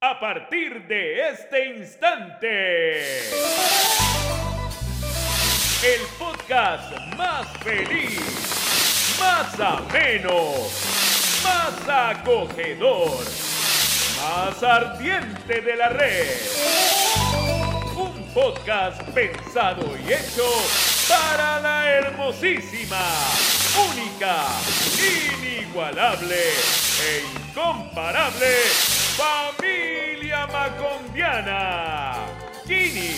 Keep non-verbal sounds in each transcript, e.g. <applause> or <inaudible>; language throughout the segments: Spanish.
A partir de este instante, el podcast más feliz, más ameno, más acogedor, más ardiente de la red. Un podcast pensado y hecho para la hermosísima, única, inigualable e incomparable familia macondiana. Gini,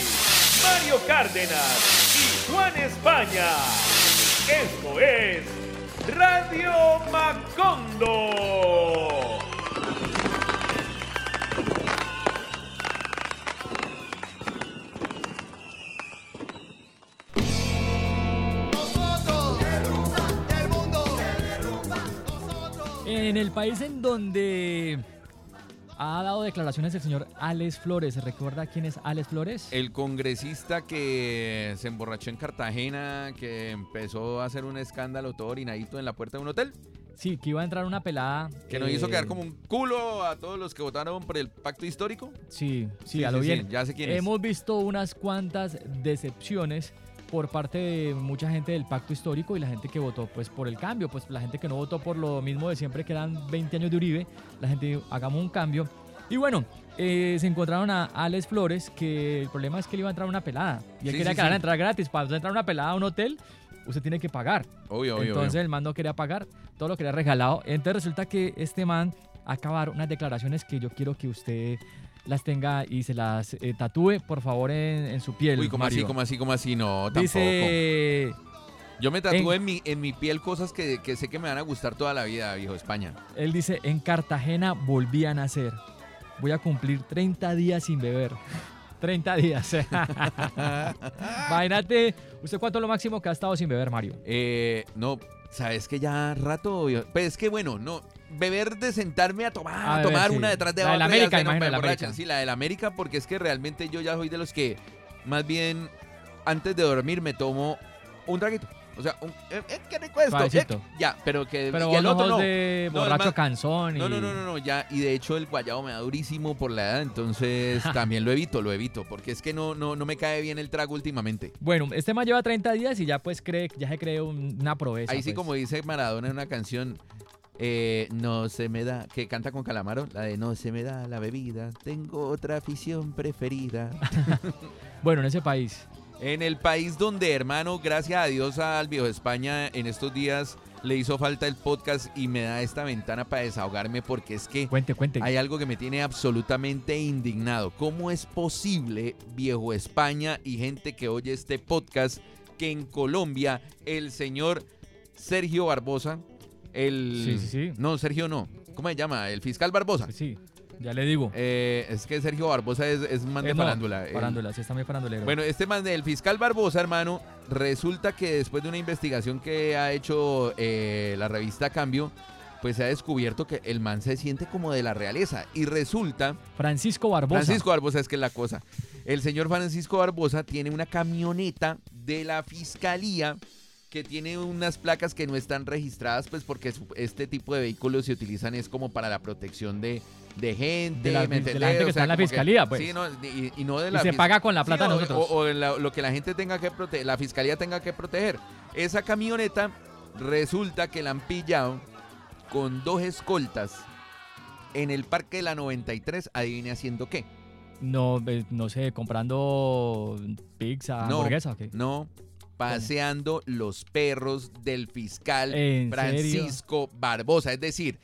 Mario Cárdenas y Juan España. Esto es Radio Macondo. En el país en donde ha dado declaraciones el señor Alex Flores, ¿se recuerda quién es Alex Flores? El congresista que se emborrachó en Cartagena, que empezó a hacer un escándalo todo orinadito en la puerta de un hotel, Sí, que iba a entrar una pelada. que nos eh, hizo quedar como un culo a todos los que votaron por el pacto histórico. Sí, sí, Sí, a lo sí, bien. sí, ya sé quién es. Hemos visto unas cuantas decepciones por parte de mucha gente del pacto histórico y la gente que votó pues por el cambio, pues la gente que no votó por lo mismo de siempre que eran 20 años de Uribe, la gente hagamos un cambio. Y bueno, eh, se encontraron a Alex Flores que el problema es que le iba a entrar una pelada y él Sí, quería sí, que sí. entrar gratis. Para entrar una pelada a un hotel, usted tiene que pagar. Obvio, obvio. Entonces obvio. el man no quería pagar, todo lo quería regalado. Entonces resulta que este man acabar unas declaraciones que yo quiero que usted las tenga y se las eh, tatúe, por favor, en, en su piel. Uy, ¿cómo así, cómo así, cómo así? No, tampoco. Dice, Yo me tatúo en, mi, en mi piel cosas que, que sé que me van a gustar toda la vida, viejo España. él dice, en Cartagena volví a nacer. Voy a cumplir 30 días sin beber. <laughs> 30 días. <laughs> Imagínate, ¿usted cuánto es lo máximo que ha estado sin beber, Mario? Eh, no, sabes que ya rato. Pues es que bueno, no. Beber de sentarme a tomar, A a beber, tomar sí. una detrás de La de la otra y América, imagino, la. América. Sí, la de la América, porque es que realmente yo ya soy de los que más bien antes de dormir me tomo un traguito. O sea, un, eh, eh, qué rico esto. Eh, ya, pero que Pero y el otro no. de No, borracho canzón y... No, no, no, no, no, ya. Y de hecho el guayabo me da durísimo por la edad, entonces <laughs> también lo evito, lo evito, porque es que no, no, no me cae bien el trago últimamente. Bueno, este man lleva 30 días y ya pues cree, ya se cree un- una proeza. Ahí sí, pues. como dice Maradona en una canción, eh, no se me da, que canta con Calamaro, la de no se me da la bebida, tengo otra afición preferida. <laughs> Bueno, en ese país. en el país donde, hermano, gracias a Dios al viejo España en estos días le hizo falta el podcast y me da esta ventana para desahogarme porque es que Cuente, cuente. hay algo que me tiene absolutamente indignado. ¿Cómo es posible, viejo España y gente que oye este podcast, que en Colombia el señor Sergio Barbosa, el... Sí, sí, sí. No, Sergio no. ¿Cómo se llama? El fiscal Barbosa. Sí, ya le digo. Eh, es que Sergio Barbosa es, es man de Eh, no, farándula. El- Farándula, sí, está muy farandulero. bueno, este man del fiscal Barbosa, hermano, resulta que después de una investigación que ha hecho eh, la revista Cambio, pues se ha descubierto que el man se siente como de la realeza. Y resulta, Francisco Barbosa. Francisco Barbosa es que es la cosa. El señor Francisco Barbosa tiene una camioneta de la fiscalía que tiene unas placas que no están registradas, pues porque este tipo de vehículos se utilizan es como para la protección de, de gente, De la- ¿me de la gente que O está en la que- fiscalía, pues. Sí, no, y, y no de Y la se paga con la Sí, plata o- nosotros. O, o en la- lo que la gente tenga que proteger, la fiscalía tenga que proteger. Esa camioneta resulta que la han pillado con dos escoltas en el parque de la 93. Adivine haciendo qué. No, no sé, comprando pizza, No. hamburguesa o qué. No, paseando los perros del fiscal ¿En Francisco Barbosa. Es decir,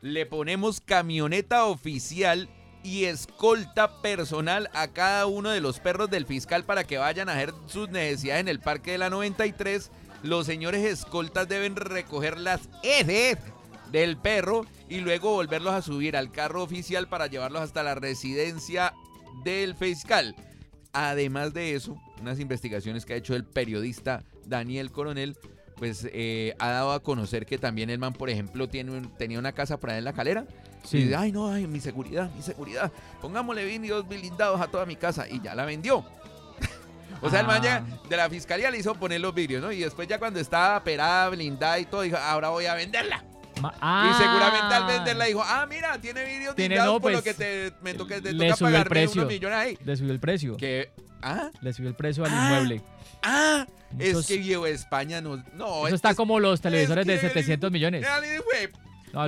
le ponemos camioneta oficial y escolta personal a cada uno de los perros del fiscal para que vayan a hacer sus necesidades en el Parque de la 93. Los señores escoltas deben recoger las heces del perro y luego volverlos a subir al carro oficial para llevarlos hasta la residencia del fiscal. Además de eso, unas investigaciones que ha hecho el periodista Daniel Coronel, pues eh, ha dado a conocer que también el man, por ejemplo, tiene un- tenía una casa por ahí en la calera. Sí. Y dice, ay, no, ay, mi seguridad, mi seguridad. Pongámosle vidrios blindados a toda mi casa. Y ya la vendió. <laughs> o sea, el man ya Ah. de la fiscalía le hizo poner los vidrios, ¿no? Y después ya cuando estaba operada, blindada y todo, dijo, ahora voy a venderla. Y seguramente al Ah, venderla dijo, ah, mira, tiene vídeos Tiene, no, por lo pues, que te, me toca, te le toca subió el precio. unos millones ahí. Le subió el precio. Que, ah, Le subió el precio al Ah, inmueble. ah, Muchos- es que viejo España no, no. Eso está como los televisores de que- 700 millones. No,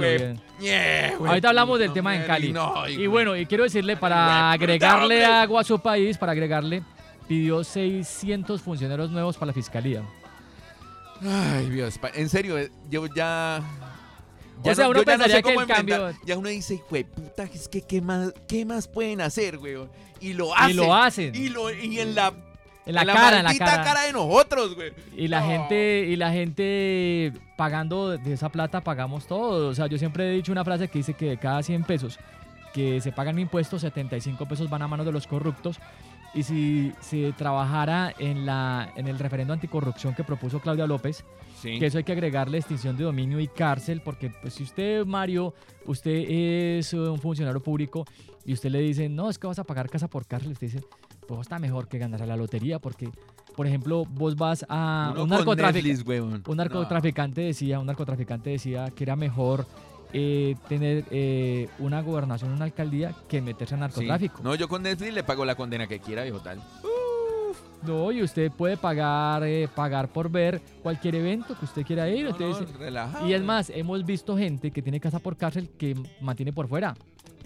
Ahorita hablamos del no, tema en Cali. no, Y bueno, y quiero decirle, para agregarle agua a su país, para agregarle, pidió 600 funcionarios nuevos para la fiscalía. Ay, Dios, en serio, eh, yo ya. O sea, uno yo ya pensaría sé que el cambio-. Ya uno dice, güey, puta, es que ¿qué más, qué más pueden hacer, güey? Y lo hacen. Y lo hacen. Y, lo, y en la, En la en cara, en la maldita cara. de nosotros, güey. Y la No. gente, y la gente pagando de esa plata pagamos todo. O sea, yo siempre he dicho una frase que dice que de cada 100 pesos que se pagan impuestos, 75 pesos van a manos de los corruptos. Y si se trabajara en, la, en el referendo anticorrupción que propuso Claudia López, Sí. que eso hay que agregarle extinción de dominio y cárcel, porque pues si usted, Mario, usted es un funcionario público y usted le dice, no, es que vas a pagar casa por cárcel, usted dice, pues está mejor que ganar a la lotería, porque, por ejemplo, vos vas a Uno. Netflix. Un narcotraficante decía, un narcotraficante decía que era mejor eh, tener eh, una gobernación, una alcaldía, que meterse en. Sí. narcotráfico. No, yo con Netflix le pago la condena que quiera, viejo tal. No, y usted puede pagar, eh, pagar por ver cualquier evento que usted quiera ir. No, no, y es más, hemos visto gente que tiene casa por cárcel que mantiene por fuera.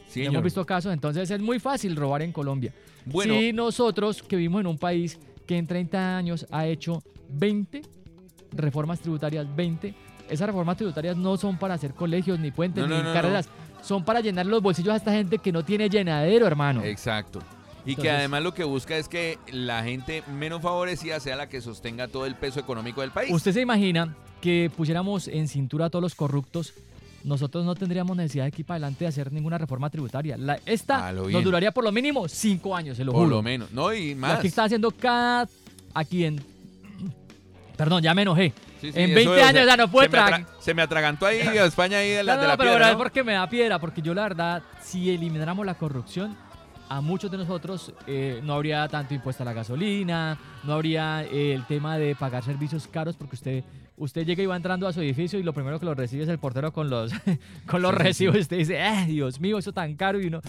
Sí, hemos señor. visto casos, entonces es muy fácil robar en Colombia. Bueno, Si nosotros que vivimos en un país que en 30 años ha hecho 20 reformas tributarias, 20, esas reformas tributarias no son para hacer colegios, ni puentes, No, ni no, no. carreras, son para llenar los bolsillos a esta gente que no tiene llenadero, hermano. Exacto. Y que además lo que busca es que la gente menos favorecida sea la que sostenga todo el peso económico del país. ¿Usted se imagina que pusiéramos en cintura a todos los corruptos? Nosotros no tendríamos necesidad de aquí para adelante de hacer ninguna reforma tributaria. La, esta nos duraría por lo mínimo cinco años, se lo por juro. lo menos. No, y Y más. Aquí está haciendo cada... Aquí en... Perdón, ya me enojé. Sí, sí, en eso 20 de- años ya no puede se me, atra- tragar. se me atragantó ahí <laughs> España ahí de la, No, de no, la pero piedra, es ¿no? porque me da piedra, porque yo la verdad, si elimináramos la corrupción, a muchos de nosotros eh, no habría tanto impuesto a la gasolina, no habría eh, el tema de pagar servicios caros, porque usted usted llega y va entrando a su edificio y lo primero que lo recibe es el portero con los, <laughs> con los Sí, recibos. Y usted dice, ¡ay, Dios mío, eso tan caro! Y uno,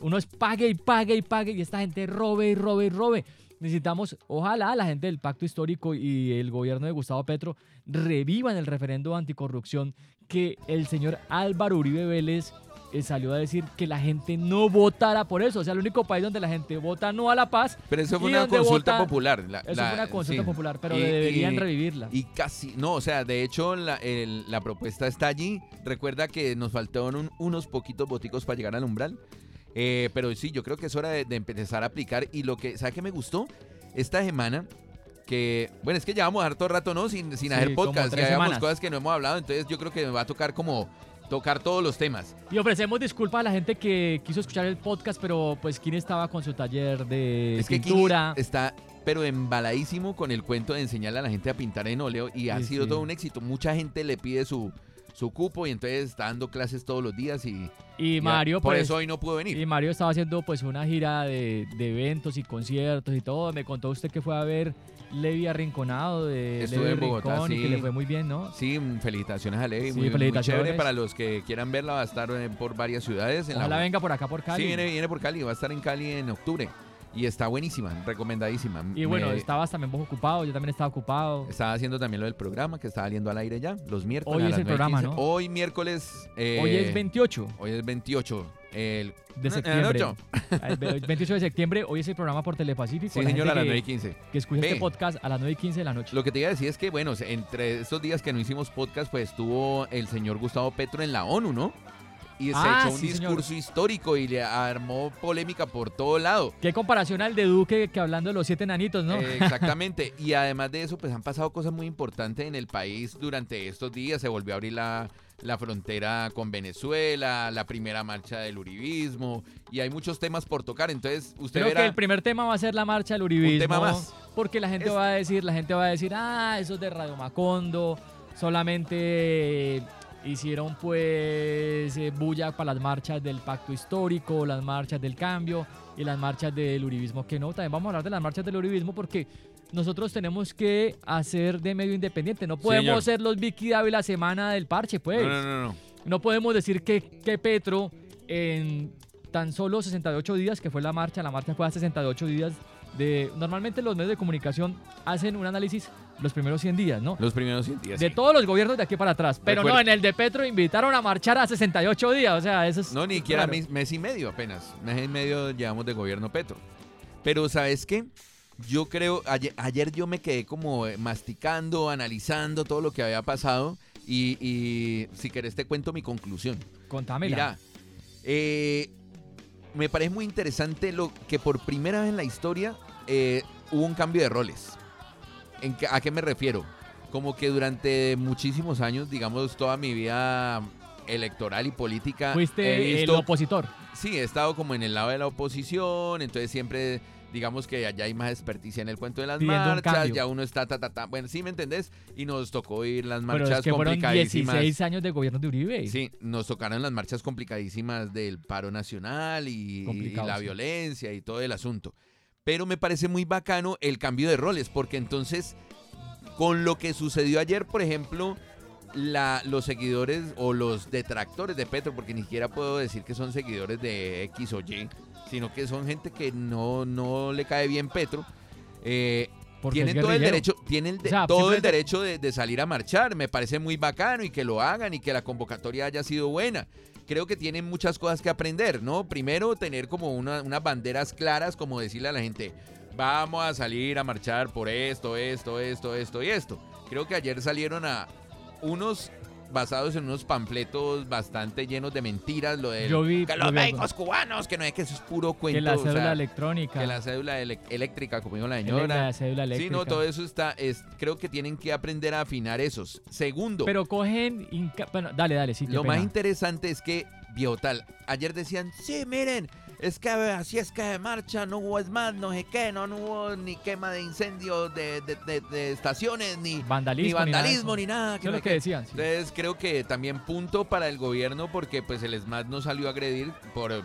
uno es pague y pague y pague y esta gente robe y robe y robe. Necesitamos, ojalá la gente del pacto histórico y el gobierno de Gustavo Petro revivan el referendo anticorrupción que el señor Álvaro Uribe Vélez eh, salió a decir que la gente no votara por eso. O sea, el único país donde la gente vota no a la paz. Pero eso fue ¿Y una consulta vota? popular. la- Eso la- fue una consulta sí. popular, pero Y- deberían y- revivirla. Y casi, no, o sea, de hecho la, el- la propuesta está allí. Recuerda que nos faltaron un- unos poquitos boticos para llegar al umbral. Eh, pero sí, yo creo que es hora de, de empezar a aplicar. Y lo que, ¿sabe qué me gustó? Esta semana, que, bueno, es que llevamos harto rato, ¿no? Sin, sin Sí, hacer podcast. Ya llevamos cosas que no hemos hablado. Entonces yo creo que me va a tocar como tocar todos los temas. Y ofrecemos disculpas a la gente que quiso escuchar el podcast, pero pues Kine estaba con su taller de es que pintura. está pero embaladísimo con el cuento de enseñarle a la gente a pintar en óleo y ha Sí, sido sí. todo un éxito. Mucha gente le pide su, su cupo y entonces está dando clases todos los días y, y Mario, por pues, eso hoy no pudo venir. y Mario estaba haciendo pues una gira de, de eventos y conciertos y todo. Me contó usted que fue a ver Levi Arrinconado de Estuve Levi en Bogotá, Rincón y que sí. le fue muy bien, ¿no? Sí, felicitaciones a Levi, Sí, muy, muy felicitaciones. chévere para los que quieran verla, va a estar eh, por varias ciudades. En Ojalá la, venga por acá por Cali. Sí, viene, viene por Cali, va a estar en Cali en octubre y está buenísima, recomendadísima. Y bueno, Me- estabas también vos ocupado, yo también estaba ocupado. Estaba haciendo también lo del programa que está saliendo al aire ya, los miércoles. Hoy a es las el programa, 9:15. ¿no? Hoy miércoles. eh, Hoy es 28 Hoy es 28. El, de septiembre. ocho. El 28 de septiembre, hoy es el programa por Telepacífico. Sí, La señor, a gente las 9 y que, 15. que escucha Ve. este podcast a las 9 y 15 de la noche. Lo que te iba a decir es que, bueno, entre estos días que no hicimos podcast, pues estuvo el señor Gustavo Petro en la ONU, ¿no? Y Ah, se echó un sí, señor. discurso histórico y le armó polémica por todo lado. Qué comparación al de Duque que hablando de los siete nanitos, ¿no? Eh, <laughs> exactamente. y además de eso, pues han pasado cosas muy importantes en el país durante estos días. Se volvió a abrir la, la frontera con Venezuela, la primera marcha del uribismo, y hay muchos temas por tocar. Entonces, usted Creo verá... que el primer tema va a ser la marcha del uribismo. tema más. Porque la gente Es- va a decir, la gente va a decir, ah, eso es de Radio Macondo, solamente hicieron pues eh, bulla para las marchas del pacto histórico, las marchas del cambio y las marchas del uribismo que no. También vamos a hablar de las marchas del uribismo porque nosotros tenemos que hacer de medio independiente. No podemos Señor. ser los Vicky Dávila la semana del parche, pues. No, no, no, no. No podemos decir que, que Petro en tan solo 68 días, que fue la marcha, la marcha fue a 68 días de... Normalmente los medios de comunicación hacen un análisis los primeros 100 días, ¿no? Los primeros 100 días. De sí. todos los gobiernos de aquí para atrás. Pero no, en el de Petro invitaron a marchar a 68 días. O sea, eso es... No, ni siquiera mes, mes y medio apenas. Mes y medio llevamos de gobierno Petro. Pero ¿sabes qué? Yo creo, ayer, ayer yo me quedé como eh, masticando, analizando todo lo que había pasado y, y si querés te cuento mi conclusión. Contámela. Mira, eh, me parece muy interesante lo que por primera vez en la historia eh, hubo un cambio de roles. ¿En qué- ¿A qué me refiero? Como que durante muchísimos años, digamos, toda mi vida electoral y política, Fuiste el opositor. Sí, he estado como en el lado de la oposición, entonces siempre digamos que allá hay más experticia en el cuento de las Pidiendo un marchas, cambio. ya uno está ta ta ta, bueno, sí me entendés, y nos tocó ir las Pero marchas es que fueron complicadísimas. 16 años de gobierno de Uribe. Sí, nos tocaron las marchas complicadísimas del paro nacional y, y Complicado, la sí. violencia y todo el asunto. Pero me parece muy bacano el cambio de roles, porque entonces, con lo que sucedió ayer, por ejemplo, la, los seguidores o los detractores de Petro, porque ni siquiera puedo decir que son seguidores de X o Y, sino que son gente que no, no le cae bien Petro, eh, tienen todo el derecho, tienen de- O sea, todo el derecho de, de salir a marchar. Me parece muy bacano y que lo hagan y que la convocatoria haya sido buena. Creo que tienen muchas cosas que aprender, ¿no? Primero, tener como una- unas banderas claras, como decirle a la gente, vamos a salir a marchar por esto, esto, esto, esto y esto. Creo que ayer salieron a unos basados en unos panfletos bastante llenos de mentiras, lo de Yo vi- que yo los vi algo. médicos cubanos, que no es que eso es puro cuento. que la o sea, cédula electrónica. que la cédula eléctrica, como dijo la señora. la cédula eléctrica. Sí, no, todo eso está, es, creo que tienen que aprender a afinar esos. Segundo, Pero cogen. inca- Bueno, dale, dale, sí. qué lo más interesante es que, Biotal, ayer decían, sí, miren, es que así es que de marcha, no hubo más, no sé qué, no, no hubo ni quema de incendios de, de- de- de estaciones, ni, Vandalismo. ni nada ni es no lo sé que qué. decían. sí. Entonces creo que también punto para el gobierno porque pues el SMAT no salió a agredir por em,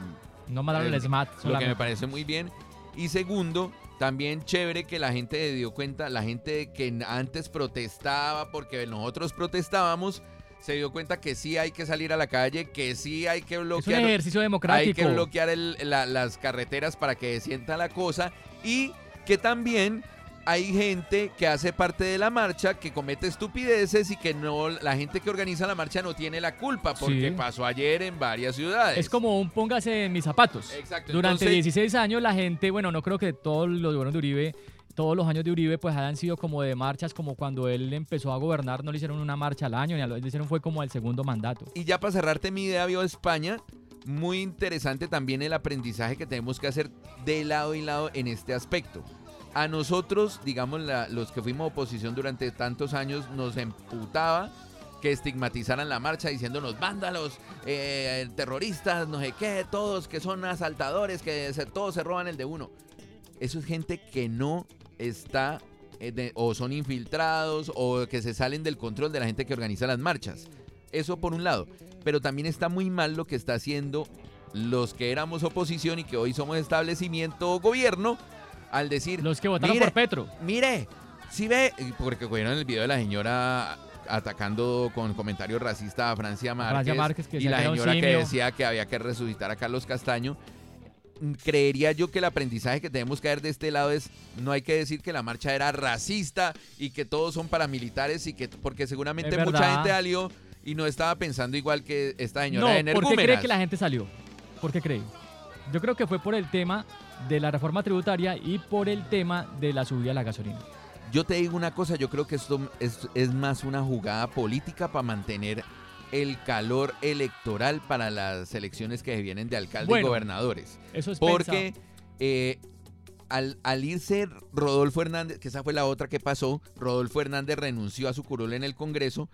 No mandaron el el- SMAT. lo que solamente. me parece muy bien. Y segundo, también chévere que la gente dio cuenta, la gente que antes protestaba porque nosotros protestábamos, se dio cuenta que sí hay que salir a la calle, que sí hay que Es un bloquear, ejercicio hay democrático. que bloquear el- la- las carreteras para que sienta la cosa y que también hay gente que hace parte de la marcha que comete estupideces y que no la gente que organiza la marcha no tiene la culpa porque Sí. pasó ayer en varias ciudades. Es como un póngase en mis zapatos. Exacto. Durante entonces- 16 años la gente, bueno, no creo que todos los gobiernos de Uribe, todos los años de Uribe, pues hayan sido como de marchas, como cuando él empezó a gobernar, no le hicieron una marcha al año, ni a lo le hicieron fue como al segundo mandato. Y ya para cerrarte mi idea, vio España, muy interesante también el aprendizaje que tenemos que hacer de lado y lado en este aspecto. A nosotros, digamos, los que fuimos oposición durante tantos años, nos emputaba que estigmatizaran la marcha diciéndonos vándalos, eh, terroristas, no sé qué, todos que son asaltadores, que todos se roban el de uno. Eso es gente que no está eh, de- o son infiltrados o que se salen del control de la gente que organiza las marchas. Eso por un lado. Pero también está muy mal lo que está haciendo los que éramos oposición y que hoy somos establecimiento o gobierno al decir, Los que votaron por Petro. mire, si ve, porque cogieron el video de la señora atacando con comentarios racistas a Francia Márquez, Francia Márquez, que y la señora que decía que había que resucitar a Carlos Castaño. Mm, Creería yo que el aprendizaje que tenemos que ver de este lado es no hay que decir que la marcha era racista y que todos son paramilitares y que porque seguramente mucha gente salió y no estaba pensando igual que esta señora No, de ¿por qué cree que la gente salió? ¿Por qué cree? Yo creo que fue por el tema de la reforma tributaria y por el tema de la subida de la gasolina. Yo te digo una cosa, yo creo que esto es, es más una jugada política para mantener el calor electoral para las elecciones que se vienen de alcalde Bueno, y gobernadores. Eso es Porque eh, al, al irse Rodolfo Hernández, que esa fue la otra que pasó, Rodolfo Hernández renunció a su curul en el Congreso.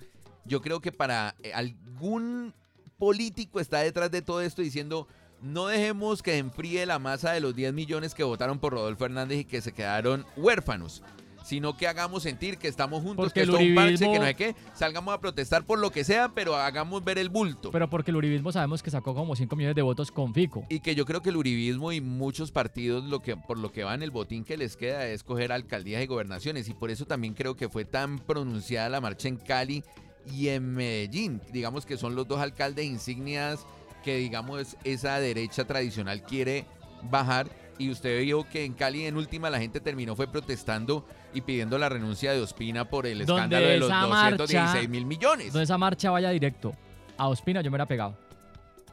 Yo creo que para eh, algún político está detrás de todo esto diciendo no dejemos que enfríe la masa de los 10 millones que votaron por Rodolfo Hernández y que se quedaron huérfanos. Sino que hagamos sentir que estamos juntos, Porque que el esto es un parche, que no sé qué, salgamos a protestar por lo que sea, pero hagamos ver el bulto. Pero porque el uribismo sabemos que sacó como 5 millones de votos con Fico. y que yo creo que el uribismo y muchos partidos lo que por lo que van el botín que les queda es coger alcaldías y gobernaciones y por eso también creo que fue tan pronunciada la marcha en Cali y en Medellín, digamos que son los dos alcaldes insignias que digamos esa derecha tradicional quiere bajar y usted vio que en Cali en última la gente terminó fue protestando y pidiendo la renuncia de Ospina por el escándalo de los esa 216 marcha- mil millones. Donde esa marcha vaya directo a Ospina, yo me hubiera pegado.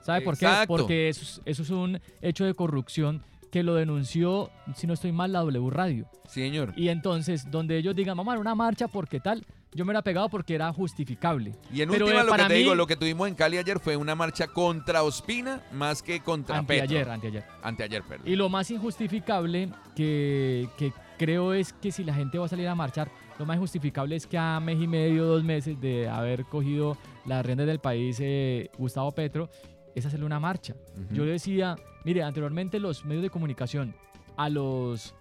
¿Sabe por qué? Porque eso es, eso es un hecho de corrupción que lo denunció, si no estoy mal, la W Radio. Sí, señor. Y entonces, donde ellos digan, vamos a una marcha porque tal, yo me hubiera pegado porque era justificable. Y en Pero, última eh, lo que te digo, mí- lo que tuvimos en Cali ayer fue una marcha contra Ospina más que contra Anteayer, Petro. anteayer. Anteayer, perdón. Y lo más injustificable que, que creo es que si la gente va a salir a marchar, lo más injustificable es que a mes y medio, dos meses de haber cogido las riendas del país eh, Gustavo Petro, es hacerle una marcha. Yo decía, mire, anteriormente los medios de comunicación a los,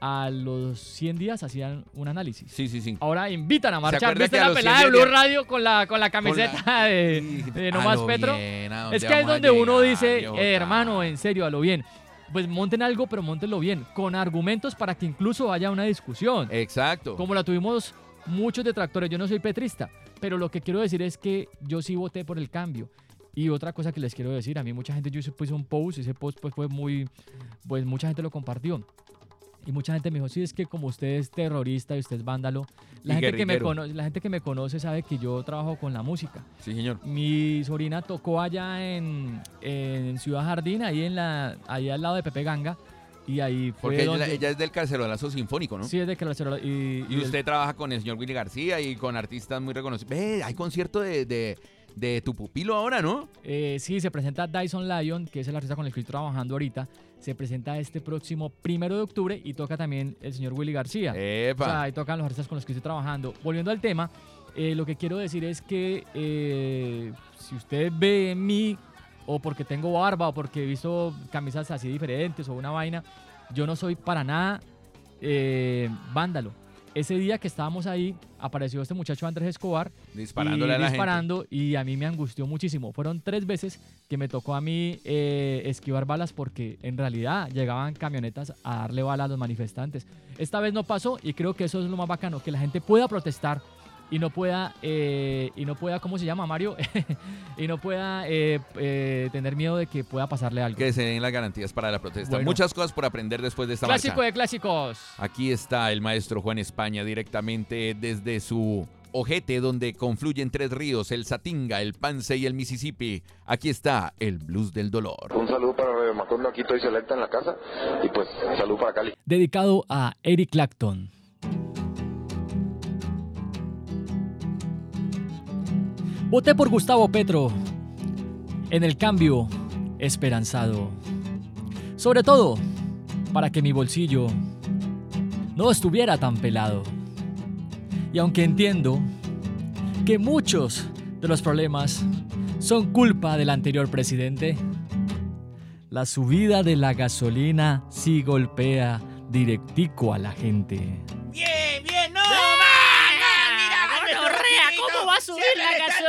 a los 100 días hacían un análisis. Sí, sí, sí. Ahora invitan a marchar. ¿Viste la pelada de 100 Blue Radio con la, con la camiseta de, de No Más Petro? bien, ¿a dónde Es que es donde uno llegar, dice, viejo? "Eh, hermano, en serio, a lo bien. Pues monten algo, pero montenlo bien, con argumentos para que incluso haya una discusión. Exacto. Como la tuvimos muchos detractores, yo no soy petrista, pero lo que quiero decir es que yo sí voté por el cambio. Y otra cosa que les quiero decir, a mí mucha gente, yo hice- puse un post, ese post pues fue muy, pues mucha gente lo compartió. Y mucha gente me dijo, sí, es que como usted es terrorista y usted es vándalo, la, Y gente que, me conoce, la gente que me conoce sabe que yo trabajo con la música. Sí, señor. Mi sobrina tocó allá en, en Ciudad Jardín, ahí en la, ahí al lado de Pepe Ganga, y ahí fue Porque ella, donde... ella es del carcelolazo sinfónico, ¿no? Sí, es de que la y, Y usted trabaja con el señor Willy García y con artistas muy reconocidos. Ve, hay concierto de, de, de tu pupilo ahora, ¿no? Eh, sí, se presenta Dyson Lion, que es el artista con el que estoy trabajando ahorita. Se presenta este próximo primero de octubre y toca también el señor Willy García. O sea, ahí tocan los artistas con los que estoy trabajando. Volviendo al tema, eh, lo que quiero decir es que eh, si usted ve en mí, o porque tengo barba, o porque he visto camisas así diferentes, o una vaina, yo no soy para nada eh, vándalo. Ese día que estábamos ahí, apareció este muchacho Andrés Escobar Disparándole y a la disparando y a mí me angustió muchísimo. Fueron tres veces que me tocó a mí eh, esquivar balas porque en realidad llegaban camionetas a darle bala a los manifestantes. Esta vez no pasó y creo que eso es lo más bacano, que la gente pueda protestar y no pueda, eh, y no pueda, ¿cómo se llama Mario? <laughs> y no pueda eh, eh, tener miedo de que pueda pasarle algo. Que se den las garantías para la protesta. Bueno. Muchas cosas por aprender después de esta Clásico marcha. de clásicos. Aquí está el maestro Juan España directamente desde su ojete donde confluyen tres ríos, el Satinga, el Pance y el Mississippi. Aquí está el blues del dolor. Un saludo para Radio Macondo, aquí estoy selecta en la casa y pues salud para Cali. Dedicado a Eric Clapton. Voté por Gustavo Petro. En el cambio, esperanzado. Sobre todo, para que mi bolsillo no estuviera tan pelado. Y aunque entiendo que muchos de los problemas son culpa del anterior presidente, la subida de la gasolina sí golpea directico a la gente. Bien, bien, no. gonorrea, ¿cómo va a subir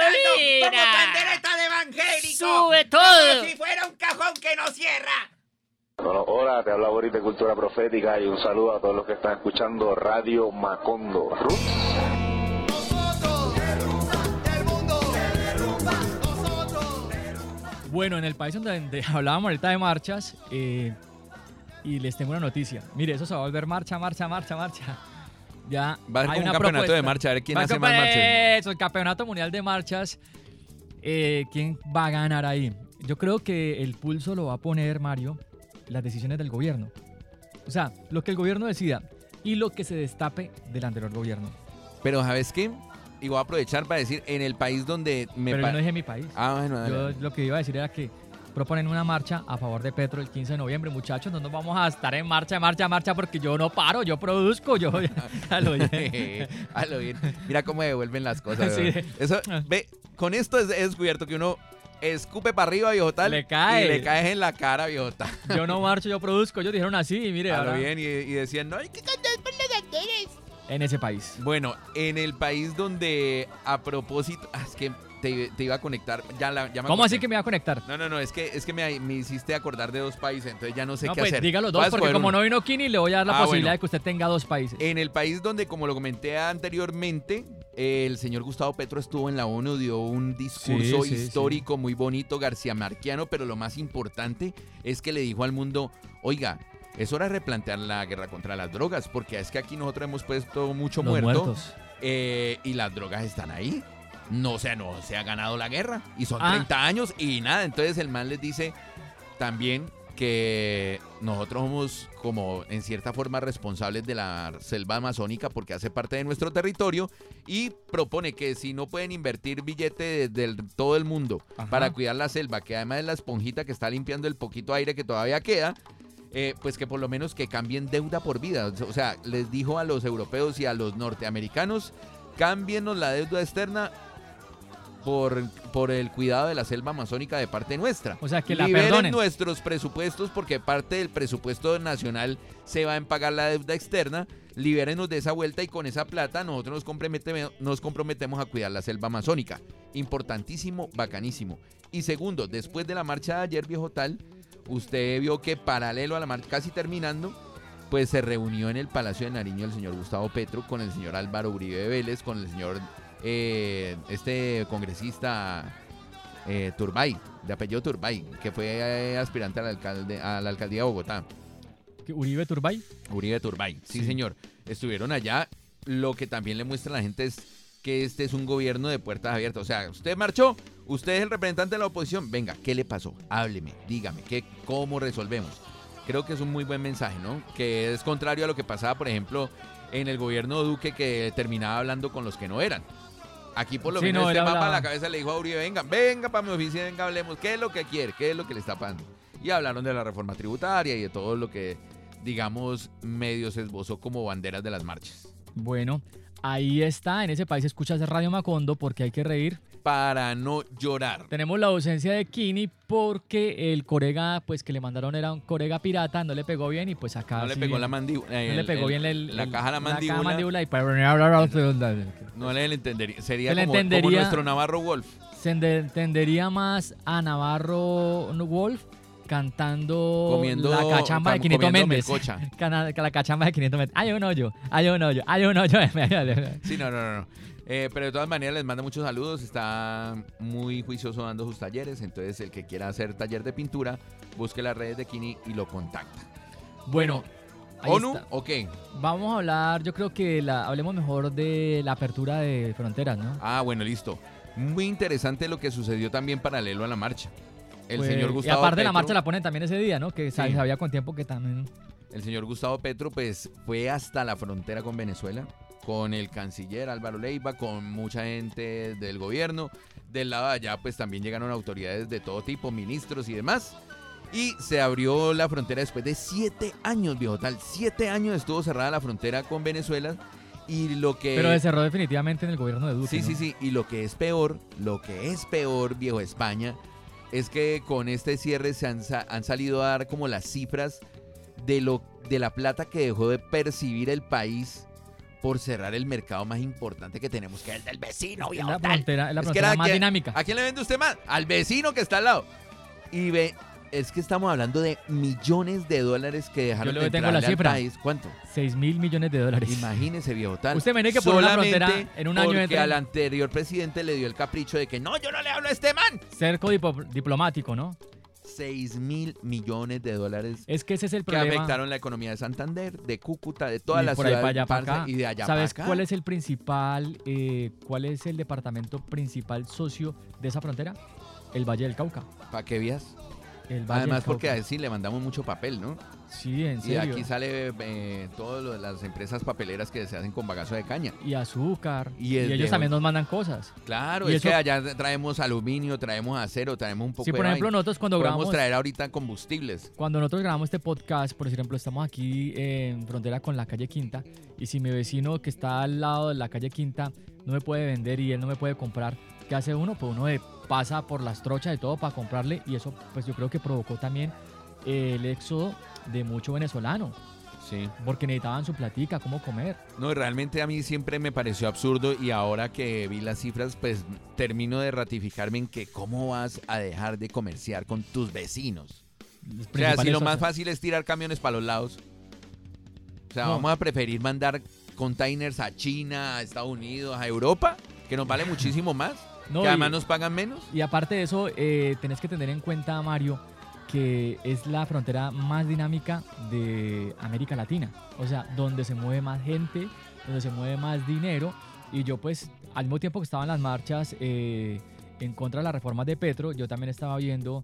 gasolina? Como pandereta de evangélico. Sube todo. Como si fuera un cajón que no cierra. Bueno, hola, te habla Boris de Cultura Profética y un saludo a todos los que están escuchando Radio Macondo. Roots. Bueno, en el país donde, donde <laughs> hablábamos ahorita de marchas, eh, y les tengo una noticia. Mire, eso se va a volver marcha, marcha, marcha, marcha. Ya Va a haber hay como un una campeonato de marcha, a ver quién Va a hace más marchas. Eso, el campeonato mundial de marchas. Eh, ¿Quién va a ganar ahí? Yo creo que el pulso lo va a poner, Mario, las decisiones del gobierno. O sea, lo que el gobierno decida y lo que se destape del anterior gobierno. Pero ¿sabes qué? Y voy a aprovechar para decir, en el país donde me... Pero pa- yo no dije mi país. Ah, bueno, dale, Yo lo que iba a decir era que proponen una marcha a favor de Petro el 15 de noviembre. Muchachos, no nos vamos a estar en marcha, marcha, marcha, porque yo no paro, yo produzco, yo... A lo bien. A lo bien. Mira cómo devuelven las cosas. <laughs> Sí. Eso, ve, con esto es, es descubierto que uno escupe para arriba, viejo tal. Le cae. Y le caes en la cara, viejo tal. Yo no marcho, yo produzco. Ellos dijeron así, mire, A lo bien. Y, y decían, no, hay que cantar por las banderas. en ese país. Bueno, en el país donde a propósito, ah, es que te, te iba a conectar, ya, la, ya me ¿Cómo acordé. así que me va a conectar? No, no, no, es que, es que me, me hiciste acordar de dos países, entonces ya no sé no, qué pues hacer. diga los dos, porque como uno. no vino Kini, le voy a dar la Ah, posibilidad bueno. de que usted tenga dos países. En el país donde, como lo comenté anteriormente, el señor Gustavo Petro estuvo en la ONU, dio un discurso Sí, sí, histórico muy bonito, García Marquiano, pero lo más importante es que le dijo al mundo, oiga, es hora de replantear la guerra contra las drogas, porque es que aquí nosotros hemos puesto mucho Los muerto eh, y las drogas están ahí. No, o sea, no se ha ganado la guerra y son Ah. 30 años y nada. Entonces el man les dice también que nosotros somos como en cierta forma responsables de la selva amazónica porque hace parte de nuestro territorio y propone que si no pueden invertir billete de, del- todo el mundo Ajá. para cuidar la selva, que además es la esponjita que está limpiando el poquito aire que todavía queda, eh, pues que por lo menos que cambien deuda por vida. O sea, les dijo a los europeos y a los norteamericanos, cámbienos la deuda externa por, por el cuidado de la selva amazónica de parte nuestra. O sea, que la Liberen perdonen. nuestros presupuestos porque parte del presupuesto nacional se va en pagar la deuda externa. Libérenos de esa vuelta y con esa plata nosotros nos comprometemos, nos comprometemos a cuidar la selva amazónica. Importantísimo, bacanísimo. Y segundo, después de la marcha de ayer, viejo tal, usted vio que paralelo a la marcha, casi terminando, pues se reunió en el Palacio de Nariño el señor Gustavo Petro con el señor Álvaro Uribe Vélez, con el señor, eh, este congresista eh, Turbay, de apellido Turbay, que fue eh, aspirante al alcalde, a la alcaldía de Bogotá. ¿Que Uribe Turbay. Uribe Turbay, sí, Sí. señor. Estuvieron allá. Lo que también le muestra a la gente es que este es un gobierno de puertas abiertas. O sea, usted marchó, usted es el representante de la oposición. Venga, ¿qué le pasó? Hábleme, dígame, ¿qué, ¿cómo resolvemos? Creo que es un muy buen mensaje, ¿no? Que es contrario a lo que pasaba, por ejemplo, en el gobierno Duque, que terminaba hablando con los que no eran. Aquí por lo Sí, menos no, este él mapa a la cabeza le dijo a Uribe, venga, venga para mi oficina, venga, hablemos, ¿qué es lo que quiere? ¿Qué es lo que le está pasando? Y hablaron de la reforma tributaria y de todo lo que, digamos, medio se esbozó como banderas de las marchas. Bueno, ahí está. En ese país escuchas Radio Macondo porque hay que reír. Para no llorar. Tenemos la ausencia de Kini porque el corega, pues que le mandaron era un corega pirata, no le pegó bien y pues acá No le sí pegó la mandíbula. no le pegó bien el, la el- caja la mandíbula. mandíbula y para No le entendería. Sería Se le como, como entendería- nuestro Navarro Wolf. se ende- entendería más a Navarro Wolf cantando Comiendo- la cachamba de cam- 500 comiendo Méndez. <laughs> La cachamba de 500 Méndez. Hay un hoyo, hay un hoyo, hay un hoyo. Sí, no, no, no. Eh, pero de todas maneras les manda muchos saludos. Está muy juicioso dando sus talleres. Entonces, el que quiera hacer taller de pintura, busque las redes de Kini y lo contacta. Bueno, ahí ¿ONU? está. Ok. Vamos a hablar, yo creo que la, hablemos mejor de la apertura de fronteras, ¿no? Ah, bueno, listo. Muy interesante lo que sucedió también paralelo a la marcha. El Pues, señor y Gustavo aparte la Petro- marcha la ponen también ese día, ¿no? Que Sí. sabía con tiempo que también... El señor Gustavo Petro, pues, fue hasta la frontera con Venezuela, con el canciller Álvaro Leiva, con mucha gente del gobierno. Del lado de allá, pues, también llegaron autoridades de todo tipo, ministros y demás. Y se abrió la frontera después de siete años, viejo tal. Siete años estuvo cerrada la frontera con Venezuela. Y lo que... Pero se cerró definitivamente en el gobierno de Duque, Sí, ¿no? sí, sí. Y lo que es peor, lo que es peor, viejo España, es que con este cierre se han, han salido a dar como las cifras de, lo, de la plata que dejó de percibir el país por cerrar el mercado más importante que tenemos, que es el del vecino, viejo la frontera, es la Es que más que- dinámica. ¿A quién le vende usted más? Al vecino que está al lado. Y ve, es que estamos hablando de millones de dólares que dejaron Yo de le tengo la cifra. país. ¿Cuánto? 6 mil millones de dólares. Imagínese, viejo tal. Usted me que por una Solamente frontera en un año porque al anterior presidente le dio el capricho de que no, yo no le hablo a este man. Cerco diplomático, ¿no? 6 mil millones de dólares Es que ese es el que problema. afectaron la economía de Santander, de Cúcuta, de toda y la por ahí ciudad para allá, acá. y de allá ¿Sabes para acá. cuál es el principal, eh, cuál es el departamento principal socio de esa frontera? El Valle del Cauca. ¿Para qué vías? El Valle Además del porque a sí le mandamos mucho papel, ¿no? Sí, en Y serio. aquí sale eh, todas las empresas papeleras que se hacen con bagazo de caña. Y azúcar. Y Y, ellos de- también nos mandan cosas. Claro, Y es eso- que allá traemos aluminio, traemos acero, traemos un poco Sí, de por ejemplo, vaina. nosotros cuando Podemos grabamos, traer ahorita combustibles. cuando nosotros grabamos este podcast, por ejemplo, estamos aquí en frontera con la calle Quinta, y si mi vecino que está al lado de la calle Quinta no me puede vender y él no me puede comprar, ¿qué hace uno? Pues uno de- pasa por las trochas y todo para comprarle, y eso pues yo creo que provocó también el éxodo de mucho venezolano. Sí. porque necesitaban su platica, cómo comer. No, realmente a mí siempre me pareció absurdo y ahora que vi las cifras, pues termino de ratificarme en que cómo vas a dejar de comerciar con tus vecinos. O sea, si lo más fácil es tirar camiones para los lados. O sea, No. vamos a preferir mandar containers a China, a Estados Unidos, a Europa, que nos vale <laughs> muchísimo más, No, que y- además nos pagan menos. Y aparte de eso, eh, tenés que tener en cuenta, Mario, que es la frontera más dinámica de América Latina. O sea, donde se mueve más gente, donde se mueve más dinero. Y yo pues, al mismo tiempo que estaban las marchas eh, en contra de las reformas de Petro, yo también estaba viendo...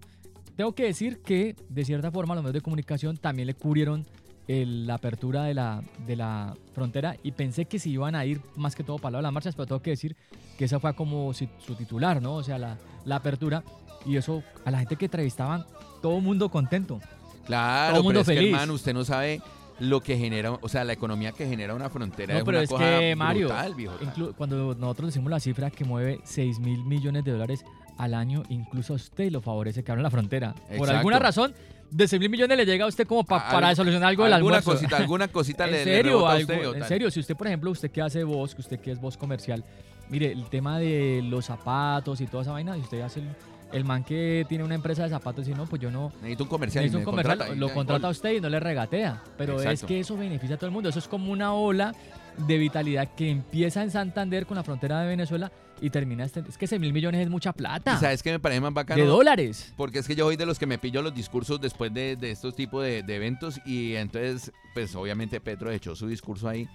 Tengo que decir que, de cierta forma, los medios de comunicación también le cubrieron el- la apertura de la, de la frontera y pensé que se iban a ir más que todo para el lado de las marchas, pero tengo que decir que esa fue como si- su titular, ¿no? O sea, la, la apertura. Y eso, a la gente que entrevistaban, todo mundo contento. Claro, Todo mundo pero es que, feliz. hermano, usted no sabe lo que genera, o sea, la economía que genera una frontera No, es pero una es cosa que, Mario, brutal, viejo. cuando nosotros decimos la cifra que mueve 6 mil millones de dólares al año, incluso a usted lo favorece que abran la frontera. Por Exacto. alguna razón, de 6 mil millones le llega a usted como pa- para solucionar algo del alguna almuerzo. cosita, alguna cosita <laughs> en le, serio, a usted, en serio, si usted, por ejemplo, usted que hace voz, que usted que es voz comercial, mire, el tema de los zapatos y toda esa vaina, y usted hace el, el man que tiene una empresa de zapatos y no, pues yo no, Necesito un comercial. necesito un me comercial, contrata lo contrata a usted y no le regatea. Pero es que eso beneficia a todo el mundo. Eso es como una ola de vitalidad que empieza en Santander con la frontera de Venezuela y termina. Este, es que 6 mil millones es mucha plata. ¿Y sabes qué me parece más bacano? de dólares. Porque es que yo soy de los que me pillo los discursos después de, de estos tipos de, de eventos y entonces, pues obviamente Petro echó su discurso ahí.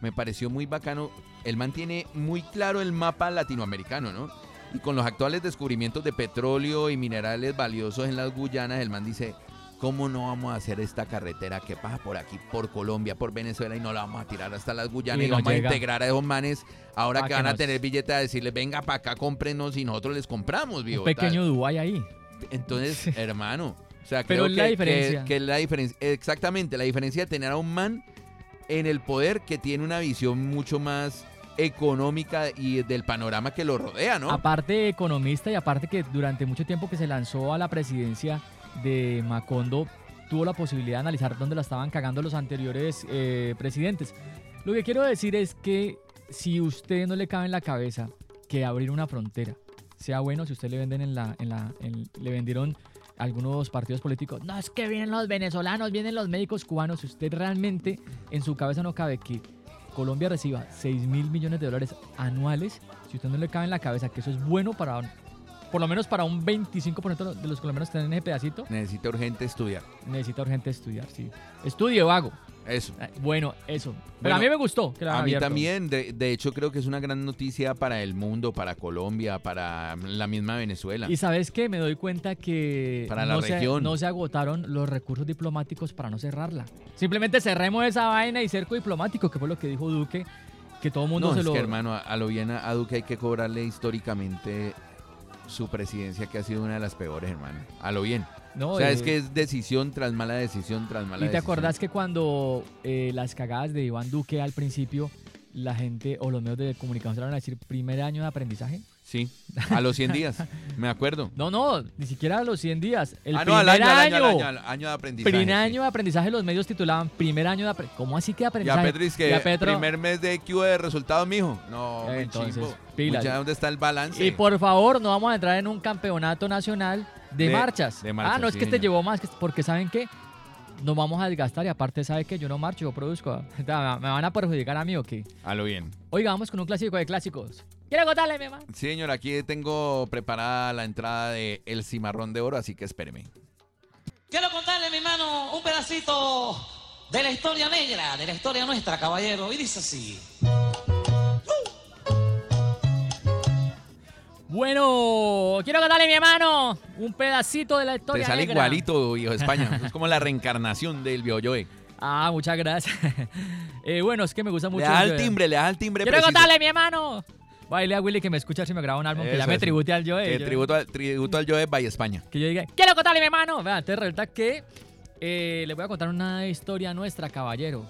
Me pareció muy bacano. Él mantiene muy claro el mapa latinoamericano, ¿no? Y con los actuales descubrimientos de petróleo y minerales valiosos en las Guyanas, el man dice, ¿cómo no vamos a hacer esta carretera que pasa por aquí, por Colombia, por Venezuela y no la vamos a tirar hasta las Guyanas Y vamos llega. a integrar a esos manes ahora Pa' que que van a tener billete a decirles, venga para acá, cómprenos y nosotros les compramos, viejo. Un pequeño Dubái ahí. Entonces, <laughs> hermano, o sea, Pero creo es la que- diferencia. Que, que la diferencia, exactamente, la diferencia de tener a un man en el poder que tiene una visión mucho más económica y del panorama que lo rodea, ¿no? Aparte economista y aparte que durante mucho tiempo que se lanzó a la presidencia de Macondo, tuvo la posibilidad de analizar dónde la estaban cagando los anteriores eh, presidentes. Lo que quiero decir es que si usted no le cabe en la cabeza que abrir una frontera sea bueno, si usted le venden en la, en la, le vendieron algunos partidos políticos, no es que vienen los venezolanos, vienen los médicos cubanos, si usted realmente en su cabeza no cabe que Colombia reciba 6 mil millones de dólares anuales, si usted no le cabe en la cabeza que eso es bueno para, por lo menos para un 25% de los colombianos que tienen ese pedacito, Necesita urgente estudiar. necesita urgente estudiar, sí. Estudie o hago. Eso. Eh, Bueno, eso. Pero Bueno, a mí me gustó que A mí abierto. también, de, de hecho creo que es una gran noticia para el mundo, para Colombia, para la misma Venezuela. Y sabes qué, me doy cuenta que Para la no, se, región. no se agotaron los recursos diplomáticos para no cerrarla. Simplemente cerremos esa vaina y cerco diplomático, que fue lo que dijo Duque, que todo el mundo no, se es lo... que hermano, a, lo bien a Duque hay que cobrarle históricamente su presidencia que ha sido una de las peores, hermano. A lo bien. no, o sea, eh, es que es decisión tras mala decisión tras mala ¿Y te decisión. acordás que cuando eh, las cagadas de Iván Duque al principio, la gente o los medios de comunicación se van a decir primer año de aprendizaje? Sí, a los 100 días, me acuerdo. <laughs> No, no, ni siquiera a los 100 días. El ah, primer no, al año, al año. año, al año, al año de aprendizaje. Primer año de aprendizaje, los medios titulaban primer año de aprendizaje. ¿Cómo así que Ya aprendizaje? Petris, que Ya, Petro. primer mes de Q de resultados, mijo. No, Eh, entonces, chimbo. pilas. Mucha, ¿Dónde está el balance? Y por favor, no vamos a entrar en un campeonato nacional de, De- marchas. de marchas, ah, no es que te señor. llevó más, que- porque ¿saben qué? Nos vamos a desgastar y aparte, ¿sabe que Yo no marcho, yo produzco. <laughs> ¿Me van a perjudicar a mí o qué? A lo bien. Oiga, vamos con un clásico de clásicos. Quiero contarle, mi mamá. Sí, señor, aquí tengo preparada la entrada de El Cimarrón de Oro, así que espéreme. Quiero contarle, mi hermano, un pedacito de la historia negra, de la historia nuestra, caballero. Y dice así. Bueno, quiero contarle, mi hermano, un pedacito de la Te historia sale negra. igualito, hijo de <laughs> España. es como la reencarnación del Bioyoe. Ah, muchas gracias. <laughs> Eh, bueno, es que me gusta mucho. Le das el- timbre, le das el timbre Quiero preciso. contarle, mi hermano. Baile a Willy que me escucha si me graba un álbum que ya me tribute al Joe. Que tributo, al, tributo al Joe España. que yo diga, quiero contarle, mi hermano. Vean, entonces resulta que eh, le voy a contar una historia nuestra, caballero.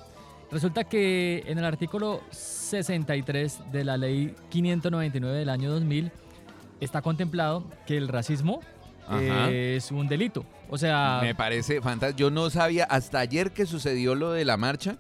Resulta que en el artículo 63 de la ley 599 del año 2000 está contemplado que el racismo Ajá. es un delito. O sea, Me parece fantástico. Yo no sabía hasta ayer que sucedió lo de la marcha.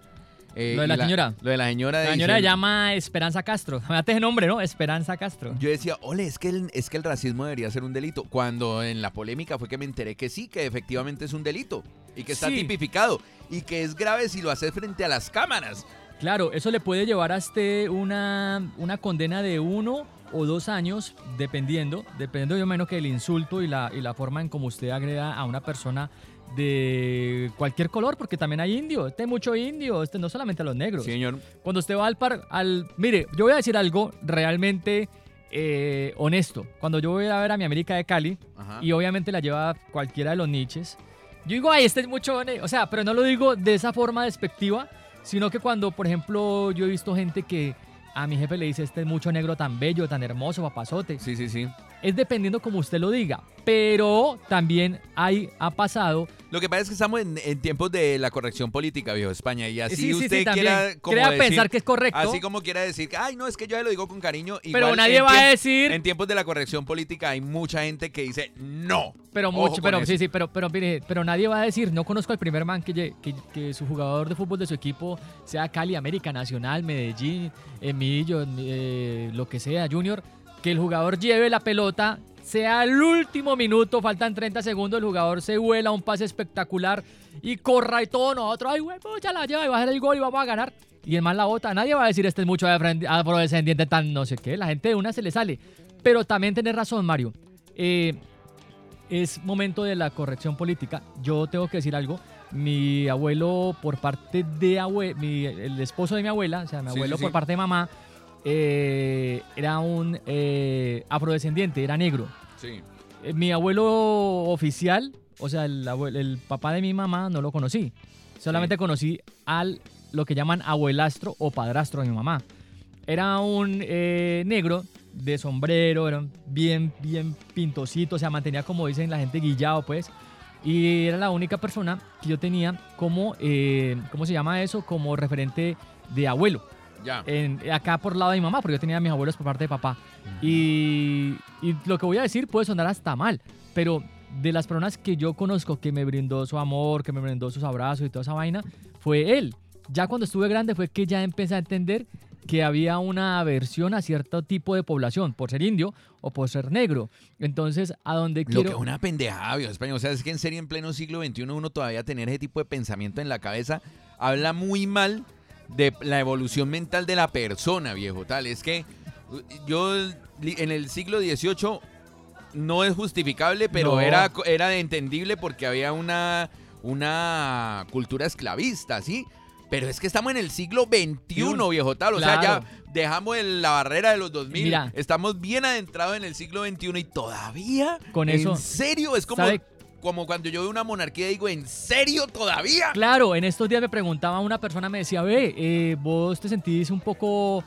Eh, Lo de la señora. Lo de la señora. la señora se llama Esperanza Castro. <laughs> Fíjate ese nombre, ¿no? Esperanza Castro. Yo decía, ole, es que, el, es que el racismo debería ser un delito. Cuando en la polémica fue que me enteré que sí, que efectivamente es un delito. Y que está Sí. tipificado. Y que es grave si lo haces frente a las cámaras. Claro, eso le puede llevar a usted una, una condena de uno o dos años, dependiendo, dependiendo yo menos que el insulto y la, y la forma en cómo usted agreda a una persona de cualquier color, porque también hay indio, este hay mucho indio, este no solamente a los negros. Sí, señor. Cuando usted va al par, al... Mire, yo voy a decir algo realmente eh, honesto. Cuando yo voy a ver a mi América de Cali, Ajá. y obviamente la lleva cualquiera de los niches. Yo digo, ay, este es mucho, ne-". o sea, pero no lo digo de esa forma despectiva, sino que cuando, por ejemplo, yo he visto gente que a mi jefe le dice, este es mucho negro tan bello, tan hermoso, papazote. Sí, sí, sí. Es dependiendo como usted lo diga, pero también hay, ha pasado, Lo que pasa es que estamos en, en tiempos de la corrección política, viejo España. Y así sí, sí, usted sí, quiera como crea decir- pensar que es correcto, Así como quiera decir, ay, no, es que yo ya lo digo con cariño. pero igual nadie en va a decir, En tiempos de la corrección política hay mucha gente que dice no. pero mucho, pero eso. sí, sí, pero, pero mire, pero nadie va a decir, no conozco al primer man que, que su jugador de fútbol de su equipo sea Cali, América Nacional, Medellín, Emilio, eh, lo que sea, Junior, que el jugador lleve la pelota, sea el último minuto, faltan 30 segundos, el jugador se vuela un pase espectacular y corra y todo, nosotros, ay, güey, ya la lleva y va a hacer el gol y vamos a ganar. Y el man la bota, nadie va a decir este es mucho afro- afrodescendiente tan no sé qué, la gente de una se le sale. Pero también tenés razón, Mario. Eh, es momento de la corrección política. Yo tengo que decir algo. Mi abuelo, por parte de abuelo, el esposo de mi abuela, o sea, mi Sí, abuelo sí, por sí. parte de mamá, eh, era un eh, afrodescendiente, era negro. Sí. Eh, mi abuelo oficial, o sea, el, abuelo- el papá de mi mamá, no lo conocí. Solamente conocí al lo que llaman abuelastro o padrastro de mi mamá. Era un eh, negro de sombrero, era bien, bien pintosito, o sea, mantenía como dicen la gente guillado, pues. Y era la única persona que yo tenía como, ¿cómo se llama eso? Como referente de abuelo Ya. en, acá por lado de mi mamá, porque yo tenía a mis abuelos por parte de papá. Y, y lo que voy a decir puede sonar hasta mal, pero de las personas que yo conozco que me brindó su amor, que me brindó sus abrazos y toda esa vaina, fue él. Ya cuando estuve grande fue que ya empecé a entender que había una aversión a cierto tipo de población, por ser indio o por ser negro. Entonces, a donde Lo quiero... que es una pendejada, viejo España. O sea, es que en serio, en pleno siglo XXI, uno todavía tener ese tipo de pensamiento en la cabeza habla muy mal de la evolución mental de la persona, viejo. Tal, es que uh, yo en el siglo XVIII no es justificable, pero No. era, era entendible porque había una, una cultura esclavista, ¿sí? Pero es que estamos en el siglo XXI, viejo tal. O sea, ya dejamos el- la barrera de los 2000. Mira. Estamos bien adentrados en el siglo XXI y todavía. Con ¿En eso, serio? Es como, ¿sabe? Como cuando yo veo una monarquía digo, ¿en serio todavía? Claro, en estos días me preguntaba una persona, me decía, ve, eh, vos te sentís un poco,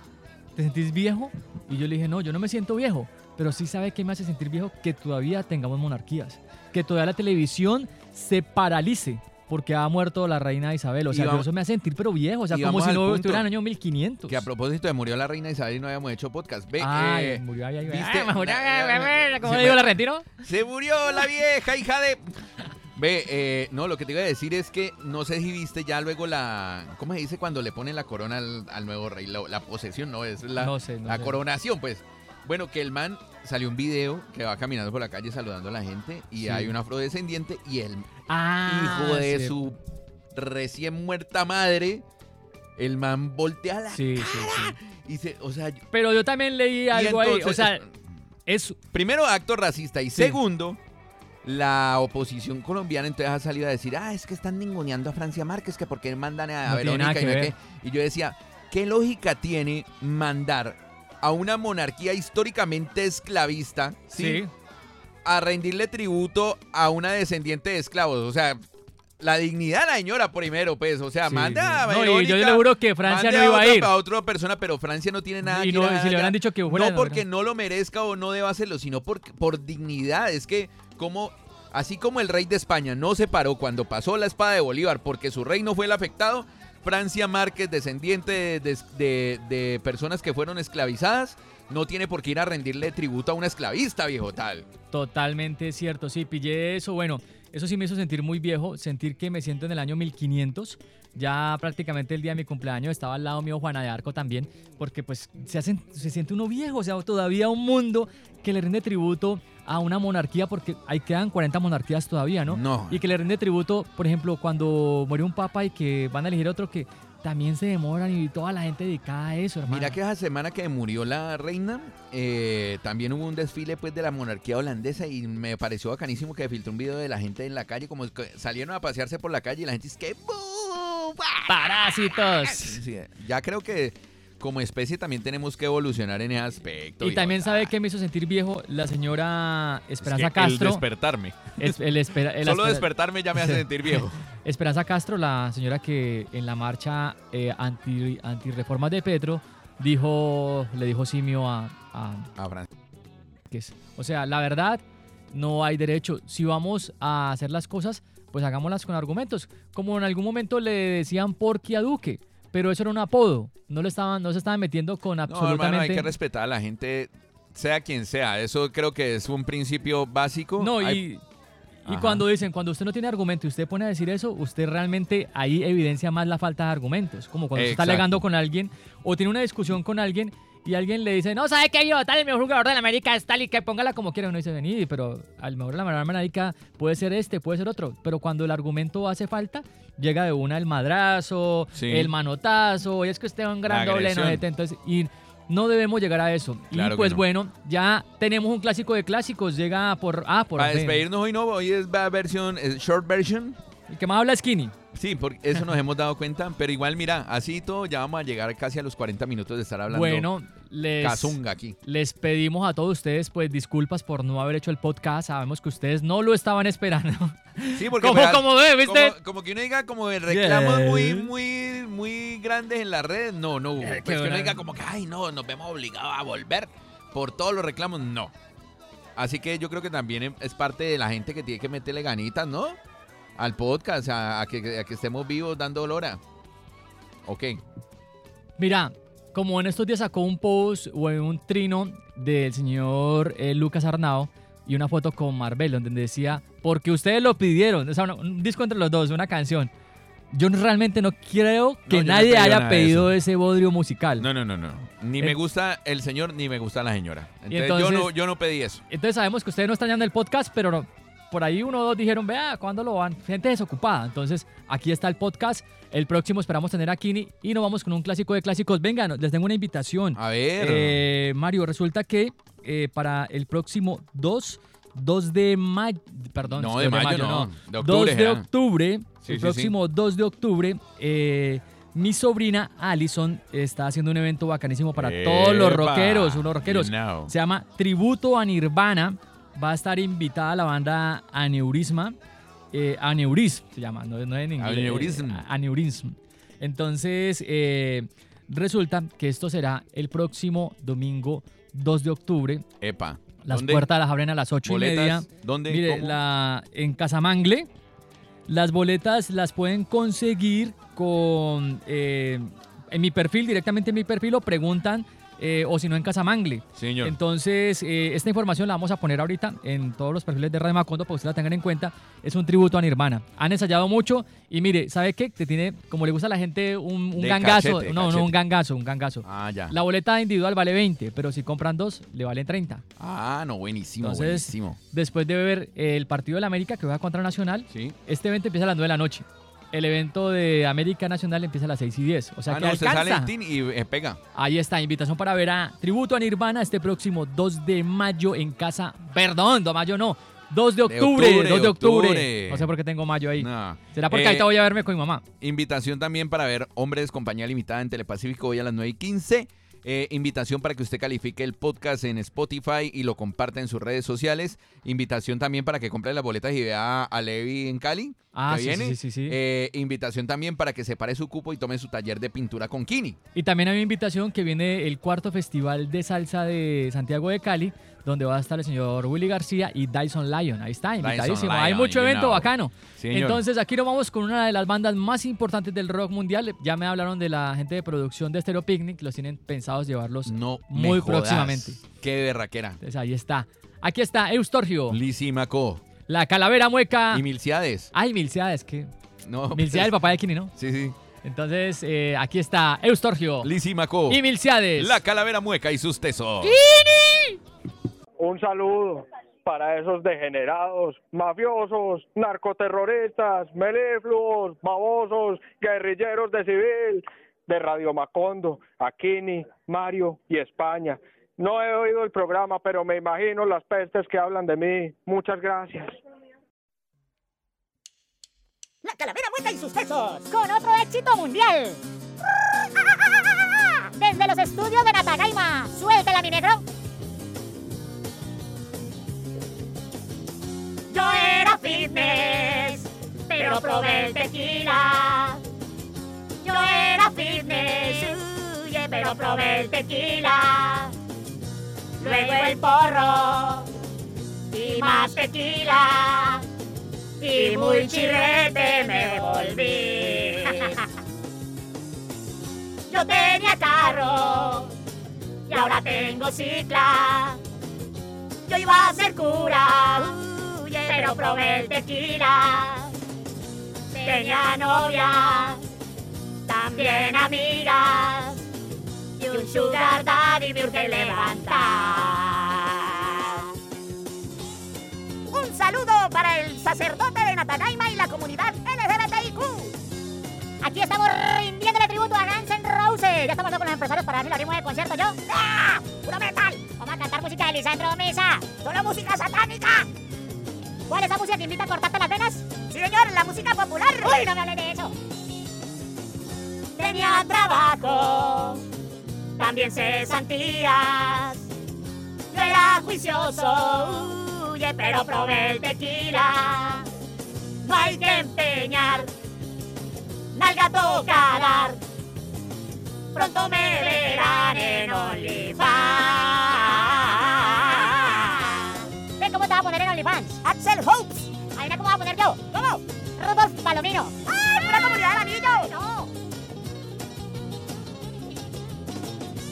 te sentís viejo? Y yo le dije, no, yo no me siento viejo, pero sí sabe que me hace sentir viejo que todavía tengamos monarquías, que todavía la televisión se paralice porque ha muerto la reina Isabel. O sea, vamos- eso me hace sentir pero viejo, o sea, como si no estuviera en el año 1500. Que a propósito de murió la reina Isabel y no habíamos hecho podcast. Ve, Ay, eh, murió, ay, ¿viste? ¿Cómo digo el argentino? Se murió la vieja hija de... Ve, eh, no, lo que te iba a decir es que no sé si viste ya luego la... ¿Cómo se dice cuando le ponen la corona al, al nuevo rey? La, la posesión, no, es la, no sé, no la sé. coronación, pues. Bueno, que el man salió un video que va caminando por la calle saludando a la gente y Sí. hay un afrodescendiente y el Ah, hijo de sí. su recién muerta madre, el man voltea la Sí, sí, sí. y se, o sea, Pero yo también leí algo ahí, o sea, es primero acto racista y segundo la oposición colombiana entonces ha salido a decir, ah, es que están ninguneando a Francia Márquez, que por qué mandan a No Verónica y no qué. Y yo decía, ¿qué lógica tiene mandar a una monarquía históricamente esclavista, ¿sí? A rendirle tributo a una descendiente de esclavos? O sea, la dignidad de la señora primero, pues, o sea, Sí, manda a sí. No, y Verónica, yo le juro que Francia no iba a otra- ir. A otra persona, pero Francia no tiene nada Y que no, ir a- si le hubieran dicho que fuera no porque no lo merezca o no deba hacerlo, sino por, por dignidad. Es que como así como el rey de España no se paró cuando pasó la espada de Bolívar porque su reino fue el afectado, Francia Márquez, descendiente de, de- de- de personas que fueron esclavizadas, no tiene por qué ir a rendirle tributo a una esclavista, viejo tal. Totalmente cierto, sí, pillé eso. Bueno, eso sí me hizo sentir muy viejo, sentir que me siento en el año 1500. Ya prácticamente el día de mi cumpleaños estaba al lado mío Juana de Arco también, porque pues se, hacen, se siente uno viejo, o sea, todavía un mundo que le rinde tributo a una monarquía, porque ahí quedan 40 monarquías todavía, ¿no? No. Y que le rinde tributo, por ejemplo, cuando murió un papa y que van a elegir otro que también se demoran y toda la gente dedicada a eso, hermano. Mira que esa semana que murió la reina, eh, también hubo un desfile pues de la monarquía holandesa y me pareció bacanísimo que filtró un video de la gente en la calle, como que salieron a pasearse por la calle y la gente es que. Parásitos. Sí, ya creo que como especie también tenemos que evolucionar en ese aspecto. Y también sabe que me hizo sentir viejo la señora Es Esperanza el Castro. despertarme. Es- el espera- el Solo despertarme ya me hace <laughs> sentir viejo. Esperanza Castro, la señora que en la marcha eh, anti, antirreformas de Petro dijo, le dijo simio a, a Vázquez. O sea, la verdad, no hay derecho. Si vamos a hacer las cosas, pues hagámoslas con argumentos. Como en algún momento le decían Porky a Duque, pero eso era un apodo. No, le estaban, no se estaban metiendo con No, hermano, absolutamente... hay que respetar a la gente, sea quien sea. Eso creo que es un principio básico. No, Hay- y, y Ajá. cuando dicen, cuando usted no tiene argumento y usted pone a decir eso, usted realmente ahí evidencia más la falta de argumentos. Como cuando usted está alegando con alguien o tiene una discusión con alguien y alguien le dice, no, ¿sabe qué? Yo, tal, el mejor jugador de la América es tal y que póngala como quiera. Uno dice, vení, pero al mejor de la América puede ser este, puede ser otro. Pero cuando el argumento hace falta, llega de una el madrazo, Sí. el manotazo, y es que usted es un gran La doble, no entonces, y no debemos llegar a eso. Claro y pues no. bueno, ya tenemos un clásico de clásicos, llega por... Ah, por Para despedirnos hoy no, hoy es versión, es short version. El que más habla es Skinny. Sí, porque eso nos hemos dado cuenta. Pero igual, mira, así todo, ya vamos a llegar casi a los 40 minutos de estar hablando Bueno, les, cazunga aquí. les pedimos a todos ustedes pues disculpas por no haber hecho el podcast. Sabemos que ustedes no lo estaban esperando. Sí, porque ¿Cómo, fue- cómo ve, viste? Como, como que uno diga como de reclamos Yeah. muy, muy, muy grandes en las redes. No, no hubo. Eh, Pues que uno diga como que, ay, no, nos vemos obligados a volver por todos los reclamos. No. Así que yo creo que también es parte de la gente que tiene que meterle ganitas, ¿no? Al podcast, a, a que, a que estemos vivos dando lora. Ok. Mira, como en estos días sacó un post o un trino del señor eh, Lucas Arnao y una foto con Marvel donde decía, porque ustedes lo pidieron, o sea, una- un disco entre los dos, una canción. Yo realmente no creo que no nadie haya pedido ese bodrio musical. No, no, no, no. Ni En- me gusta el señor ni me gusta la señora. Entonces, entonces- yo, no, yo no pedí eso. Entonces sabemos que ustedes no extrañan el podcast, pero no- por ahí uno o dos dijeron, vea, ¿cuándo lo van? Gente desocupada. Entonces, aquí está el podcast. El próximo esperamos tener a Kini y nos vamos con un clásico de clásicos. Vengan, les tengo una invitación. A ver. Eh, Mario, resulta que eh, para el próximo 2, 2 de mayo, perdón, No, 2 de mayo no, de octubre, 2 de será. octubre, Sí, el sí, próximo 2 de octubre, eh, mi sobrina Allison está haciendo un evento bacanísimo para todos los rockeros, unos rockeros. you know. Se llama Tributo a Nirvana. Va a estar invitada la banda Aneurisma. Eh, Aneurism se llama, no, no en inglés. Aneurism. Eh, Aneurism. Entonces, eh, resulta que esto será el próximo domingo 2 de octubre. Epa. Las ¿Dónde? puertas las abren a las 8 y ¿Boletas? media. ¿Dónde? Mire, ¿Cómo? la, en Casamangle, las boletas las pueden conseguir con eh, en mi perfil, directamente en mi perfil, o preguntan, eh, o si no en Casamangle. Señor. Entonces, eh, esta información la vamos a poner ahorita en todos los perfiles de Radio Macondo para que ustedes la tengan en cuenta. Es un tributo a Nirvana. Han ensayado mucho y mire, ¿sabe qué? Te tiene, como le gusta a la gente, un, gangazo. cachete, no, no, un gangazo, un gangazo. Ah, ya. La boleta individual vale 20, pero si compran dos, le valen 30. Ah, no, buenísimo, Entonces, buenísimo. Después de ver el partido de la América que va contra Nacional, Sí. este evento empieza a las 9 de la noche. El evento de América Nacional empieza a las 6 y 10. O sea ah, que no, se alcanza. sale el tin y eh, pega. Ahí está, invitación para ver a Tributo a Nirvana este próximo 2 de mayo en casa. Perdón, 2 de mayo no. 2 de octubre, octubre, 2 de octubre. octubre. No sé por qué tengo mayo ahí. ¿Será porque Eh, ahorita voy a verme con mi mamá? Invitación también para ver Hombres Compañía Limitada en Telepacífico hoy a las 9 y 15. Eh, invitación para que usted califique el podcast en Spotify y lo comparta en sus redes sociales. Invitación también para que compre las boletas y vea a Levi en Cali. Ah, que sí, sí, viene. sí, sí, sí. Eh, invitación también para que separe su cupo y tome su taller de pintura con Kini. Y también hay una invitación que viene el cuarto festival de salsa de Santiago de Cali, donde va a estar el señor Willy García y Dyson Lyon. Ahí está, invitadísimo. hay mucho you evento know. bacano. Señor. Entonces aquí nos vamos con una de las bandas más importantes del rock mundial. Ya me hablaron de la gente de producción de Stereo Picnic, los tienen pensados llevarlos No muy próximamente. Qué berraquera. Entonces ahí está. Aquí está Eustorgio, Lisímaco. la calavera mueca. Y Milciades. Ay, Milciades, que No, Milciades, el papá de Kini, ¿no? Sí, sí. Entonces eh, aquí está Eustorgio Lisímaco. y Milciades. La calavera mueca y sus tesos. Un saludo para esos degenerados, mafiosos, narcoterroristas, melifluos, babosos, guerrilleros de civil, de Radio Macondo, Aquini, Mario y España. No he oído el programa, pero me imagino las pestes que hablan de mí. Muchas gracias. La calavera mueca y sus. Con otro éxito mundial. <laughs> Desde los estudios de Natagaima. Suéltela, mi negro. Yo era fitness, pero probé tequila. Yo era fitness, pero probé tequila. Luego el porro y más tequila. Y muy chirrete me volví. <laughs> Yo tenía carro y ahora tengo cicla. Yo iba a ser cura, huye, pero probé el tequila. Tenía novia, también amigas. Y un sugar daddy me urge levantar. Un saludo para el sacerdote de Natanaima y la comunidad LGBTIQ. Aquí estamos rindiéndole tributo a Guns N' Roses. Ya estamos con los empresarios para la ritmo de concierto. ¿Yo? ¡Ah! ¡Puro metal! Vamos a cantar música de Lisandro Mesa. ¡Solo música satánica! ¿Cuál es la música que invita a cortarte las venas? Sí, señor, la música popular. ¡Uy, no me hable de eso! Tenía trabajo, también cesantías. Yo era juicioso, huye, pero probé el tequila. No hay que empeñar, nalga toca dar. Pronto me verán en OnlyFans. Axel Hopes. Ahí cómo va a poner yo. ¿Cómo? Rudolf Palomino. ¡Ay, pura comunidad del anillo! No.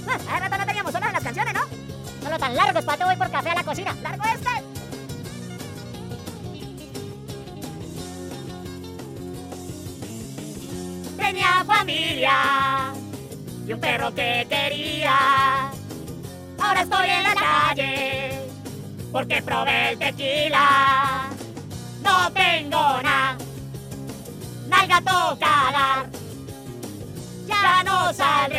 Ah, Hace rato no teníamos solas en las canciones, ¿no? No lo tan largo, para te voy por café a la cocina. ¡Largo este! Tenía familia y un perro que quería. Ahora estoy en la calle porque probé el tequila. No tengo nada, nalga toca dar. Ya no saldré